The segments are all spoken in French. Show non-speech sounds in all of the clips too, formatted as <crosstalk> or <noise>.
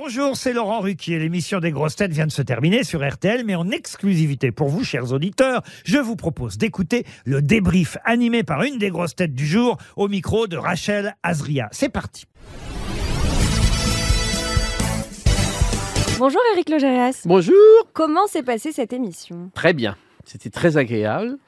Bonjour, c'est Laurent Ruquier. L'émission des grosses têtes vient de se terminer sur RTL, mais en exclusivité pour vous, chers auditeurs, je vous propose d'écouter le débrief animé par une des grosses têtes du jour au micro de Rachel Azria. C'est parti. Bonjour Eric Logérias. Bonjour. Comment s'est passée cette émission? Très bien. C'était très agréable.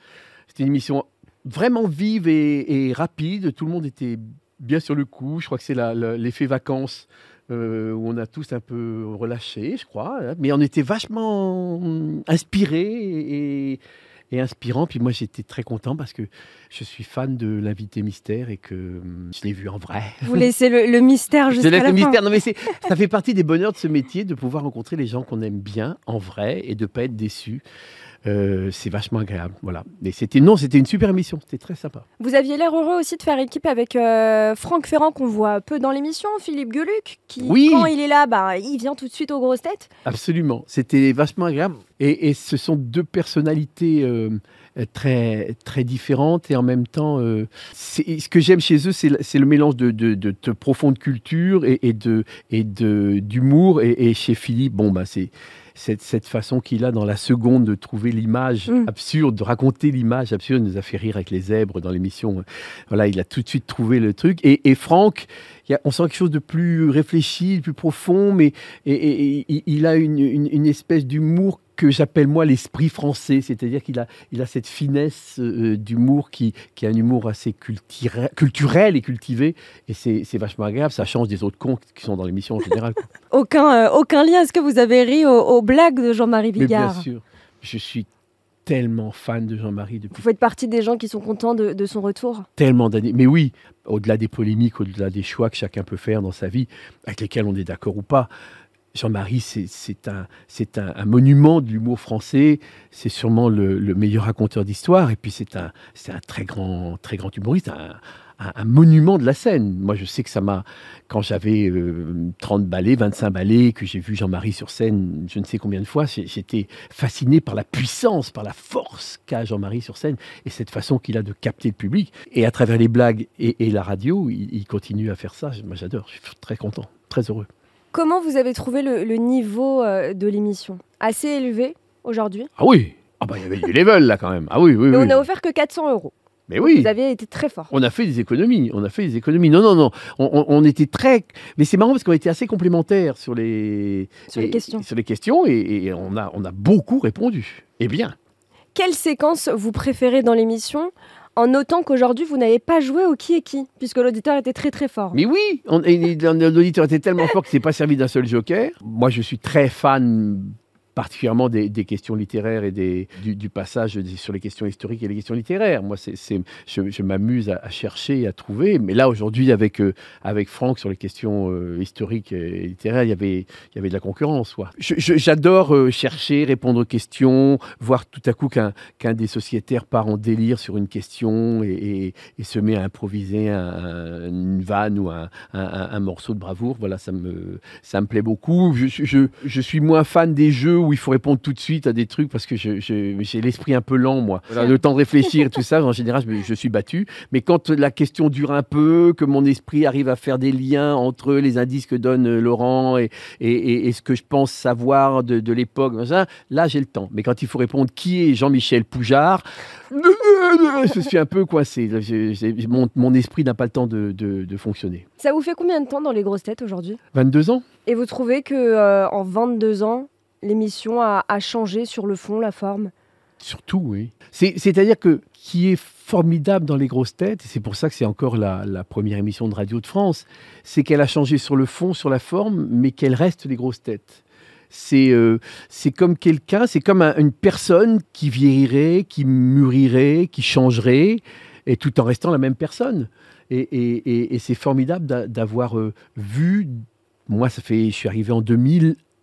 C'était une émission vraiment vive et, et rapide. Tout le monde était bien sur le coup. Je crois que c'est l'effet vacances euh, où on a tous un peu relâché, je crois. hein. Mais on était vachement inspirés et, et inspirants. Puis moi, j'étais très content parce que je suis fan de l'invité mystère et que hum, je l'ai vu en vrai. Vous laissez le, le mystère <laughs> Je jusqu'à laisse la le fin. mystère. Non, mais ça fait partie des bonheurs de ce métier de pouvoir rencontrer les gens qu'on aime bien en vrai et de pas être déçu. Euh, c'est vachement agréable, voilà. Mais c'était non, c'était une super émission, c'était très sympa. Vous aviez l'air heureux aussi de faire équipe avec euh, Franck Ferrand qu'on voit peu dans l'émission, Philippe Gueluc, qui Oui. quand il est là, bah, il vient tout de suite aux grosses têtes. Absolument, c'était vachement agréable. Et, et ce sont deux personnalités euh, très très différentes et en même temps, ce que j'aime chez eux, c'est le, c'est le mélange de, de, de- de profonde culture et, et de et de d'humour. Et, et chez Philippe, bon bah c'est cette, cette façon qu'il a dans la seconde de trouver l'image Mm. absurde, de raconter l'image absurde, il nous a fait rire avec les zèbres dans l'émission. Voilà, il a tout de suite trouvé le truc. Et, et Franck, il y a- on sent quelque chose de plus réfléchi, de plus profond, mais et, et- et il a une, une- une espèce d'humour que j'appelle moi l'esprit français, c'est-à-dire qu'il a, il a cette finesse euh, d'humour qui, qui est un humour assez culturel, et cultivé, et c'est c'est vachement agréable, ça change des autres cons qui sont dans l'émission en général. <laughs> Aucun, euh, aucun lien. Est-ce que vous avez ri aux, aux blagues de Jean-Marie Mais bien Bigard? sûr, je suis tellement fan de Jean-Marie depuis Vous faites partie des gens qui sont contents de, de son retour? tellement d'années. Mais oui, au-delà des polémiques, au-delà des choix que chacun peut faire dans sa vie, avec lesquels on est d'accord ou pas, Jean-Marie, c'est un, un, monument de l'humour français. C'est sûrement le, le meilleur raconteur d'histoire. Et puis, c'est un, un très grand, très grand humoriste, un, monument de la scène. Moi, je sais que ça m'a. Quand j'avais euh, 30 ballets, 25 ballets, que j'ai vu Jean-Marie sur scène je ne sais combien de fois, j'étais fasciné par la puissance, par la force qu'a Jean-Marie sur scène et cette façon qu'il a de capter le public. Et à travers les blagues et, et la radio, il, il continue à faire ça. Moi, j'adore. Je suis très content, très heureux. Comment vous avez trouvé le, le niveau euh, de l'émission? Assez élevé aujourd'hui? Ah oui Ah bah il y avait du level là quand même. Ah oui, oui, Mais oui. on n'a offert que 400 euros. Mais oui Vous avez été très fort. On a fait des économies, on a fait des économies. Non, non, non, on, on- on était très... Mais c'est marrant parce qu'on était assez complémentaires sur les, Sur les et- questions. Sur les questions et, et on, a, on a beaucoup répondu. Et bien. Quelle séquence vous préférez dans l'émission? En notant qu'aujourd'hui vous n'avez pas joué au qui est qui, puisque l'auditeur était très très fort. Mais oui, l'auditeur était tellement fort qu'il s'est pas servi d'un seul joker. Moi, je suis très fan particulièrement des, questions littéraires et des, du, passage sur les questions historiques et les questions littéraires. Moi, c'est, je, je m'amuse à, chercher et à trouver. Mais là, aujourd'hui, avec, euh, avec Franck, sur les questions euh, historiques et littéraires, il y avait, il y avait de la concurrence. j'adore euh, chercher, répondre aux questions, voir tout à coup qu'un, qu'un des sociétaires part en délire sur une question et, se met à improviser un- une vanne ou un, un- morceau de bravoure. Voilà, ça me, ça me plaît beaucoup. Je, je, je suis moins fan des jeux où il faut répondre tout de suite à des trucs parce que je- je- j'ai l'esprit un peu lent, moi. Voilà, le temps de réfléchir et tout ça, en général, je, je suis battu. Mais quand la question dure un peu, que mon esprit arrive à faire des liens entre les indices que donne euh, Laurent et, et, et- et ce que je pense savoir de, de l'époque, là, j'ai le temps. Mais quand il faut répondre qui est Jean-Michel Poujard, je suis un peu coincé. Mon, mon esprit n'a pas le temps de- de- de fonctionner. Ça vous fait combien de temps dans les grosses têtes aujourd'hui? 22 ans Et vous trouvez que euh, en 22 ans, l'émission a, changé sur le fond, la forme? Surtout, oui. C'est- C'est-à-dire que qui est formidable dans les grosses têtes, et c'est pour ça que c'est encore la, première émission de radio de France, c'est qu'elle a changé sur le fond, sur la forme, mais qu'elle reste les grosses têtes. C'est euh, c'est comme quelqu'un, c'est comme un- une personne qui vieillirait, qui mûrirait, qui changerait, et tout en restant la même personne. Et, c'est formidable d'a- d'avoir euh, vu. Moi, ça fait, je suis arrivé en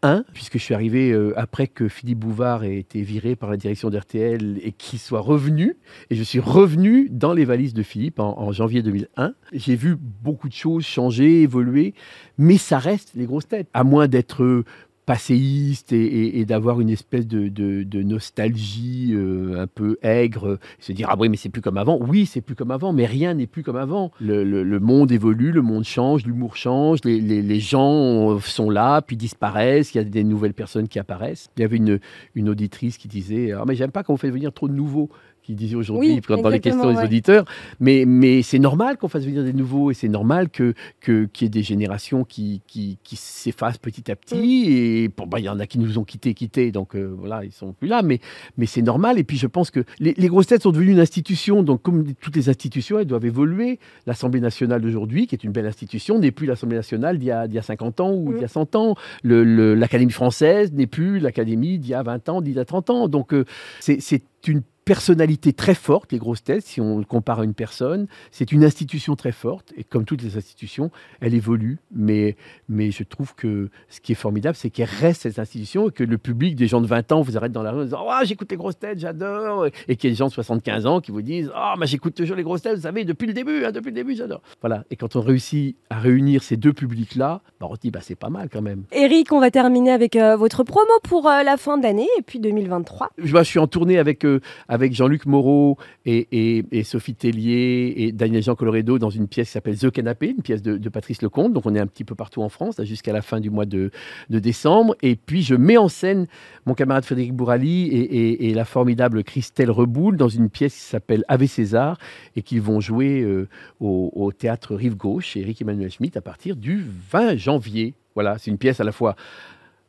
2001, puisque je suis arrivé euh, après que Philippe Bouvard ait été viré par la direction d'RTL et qu'il soit revenu. Et je suis revenu dans les valises de Philippe en, en janvier 2001. J'ai vu beaucoup de choses changer, évoluer, mais ça reste les grosses têtes. À moins d'être passéiste et, et- d'avoir une espèce de, nostalgie euh, un peu aigre, se dire ah oui mais c'est plus comme avant. Oui c'est plus comme avant, mais rien n'est plus comme avant. Le, monde évolue, le monde change, l'humour change, les, gens sont là puis disparaissent, il y a des nouvelles personnes qui apparaissent. Il y avait une, une auditrice qui disait ah mais j'aime pas quand vous faites venir trop de nouveaux qui disait aujourd'hui Oui, quand- dans les questions des ouais. auditeurs mais, mais c'est normal qu'on fasse venir des nouveaux et c'est normal que que- qu'il y ait des générations qui, qui, qui s'effacent petit à petit. Et bon, bah, il y en a qui nous ont quittés, quittés, donc euh, voilà, ils sont plus là. Mais, mais c'est normal. Et puis je pense que les, les grosses têtes sont devenues une institution. Donc comme toutes les institutions, elles doivent évoluer. L'Assemblée nationale d'aujourd'hui, qui est une belle institution, n'est plus l'Assemblée nationale d'il y, y a 50 ans ou d'il y a 100 ans. L'Académie française n'est plus l'Académie d'il y a 20 ans, d'il y a 30 ans. Donc euh, c'est une personnalité très forte, les grosses têtes, si on le compare à une personne. C'est une institution très forte, et comme toutes les institutions, elle évolue. Mais, mais je trouve que ce qui est formidable, c'est qu'elle reste cette institution, et que le public, des gens de 20 ans, vous arrête dans la rue en disant Ah, j'écoute les grosses têtes, j'adore. Et qu'il y ait des gens de 75 ans qui vous disent Ah, mais j'écoute toujours les grosses têtes, vous savez, depuis le début, hein, depuis le début, j'adore. Voilà. Et quand on réussit à réunir ces deux publics-là, bah, on se dit bah, C'est pas mal quand même. Eric, on va terminer avec euh, votre promo pour euh, la fin d'année et puis 2023. Je, moi, je suis en tournée avec, euh, avec Jean-Luc Moreau et, Sophie Tellier et Daniel Jean Coloredo dans une pièce qui s'appelle The Canapé, une pièce de, Patrice Lecomte. Donc on est un petit peu partout en France, jusqu'à la fin du mois de, décembre. Et puis je mets en scène mon camarade Frédéric Bourali et, la formidable Christelle Reboul dans une pièce qui s'appelle Ave César et qu'ils vont jouer euh, au, au théâtre Rive Gauche Eric Emmanuel Schmitt à partir du 20 janvier. Voilà, c'est une pièce à la fois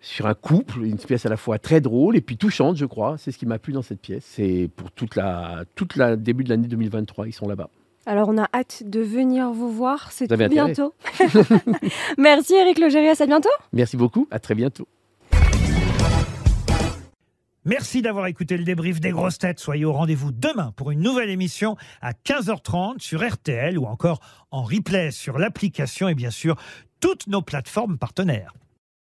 sur un couple, une pièce à la fois très drôle et puis touchante, je crois. C'est ce qui m'a plu dans cette pièce. C'est pour toute la, toute la début de l'année 2023, ils sont là-bas. Alors on a hâte de venir vous voir, c'est tout bientôt. <laughs> Merci Eric Logérias, à bientôt. Merci beaucoup, à très bientôt. Merci d'avoir écouté le débrief des grosses têtes. Soyez au rendez-vous demain pour une nouvelle émission à 15h30 sur RTL ou encore en replay sur l'application et bien sûr toutes nos plateformes partenaires.